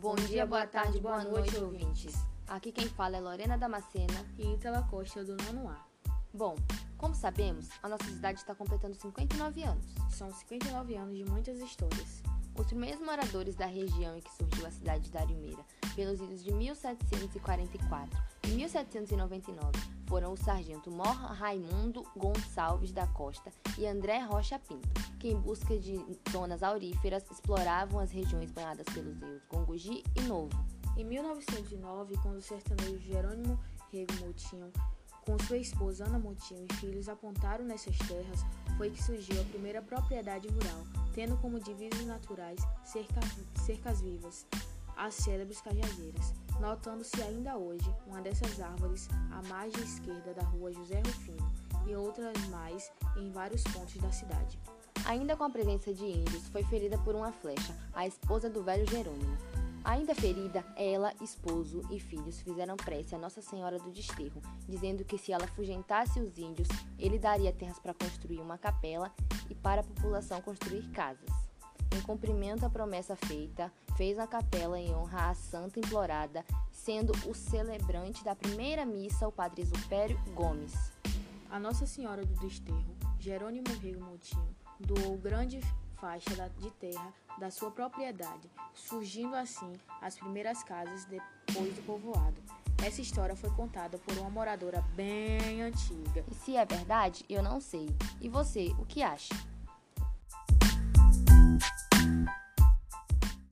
Bom dia, boa tarde, boa noite, ouvintes. Aqui quem fala é Lorena Damascena e Ítala Costa, do nono A. Bom, como sabemos, a nossa cidade está completando 59 anos. São 59 anos de muitas histórias. Os primeiros moradores da região em que surgiu a cidade de Darimeira, pelos idos de 1744 e 1799, foram o sargento Mor Raimundo Gonçalves da Costa e André Rocha Pinto, que em busca de zonas auríferas exploravam as regiões banhadas pelos rios Gongogi e Novo. Em 1909, quando o sertanejo Jerônimo Rego Moutinho, com sua esposa Ana Moutinho e filhos apontaram nessas terras, foi que surgiu a primeira propriedade rural, tendo como divisas naturais cercas, cercas vivas, as célebres cajazeiras, notando-se ainda hoje uma dessas árvores à margem esquerda da rua José Rufino e outras mais em vários pontos da cidade. Ainda com a presença de índios, foi ferida por uma flecha a esposa do velho Jerônimo. Ainda ferida, ela, esposo e filhos fizeram prece a Nossa Senhora do Desterro, dizendo que se ela afugentasse os índios, ele daria terras para construir uma capela e para a população construir casas. Em cumprimento à promessa feita, fez a capela em honra à santa implorada, sendo o celebrante da primeira missa o padre Supério Gomes. A Nossa Senhora do Desterro, Jerônimo Rego Moutinho, doou grande faixa de terra da sua propriedade, surgindo assim as primeiras casas depois do povoado. Essa história foi contada por uma moradora bem antiga. E se é verdade, eu não sei. E você, o que acha?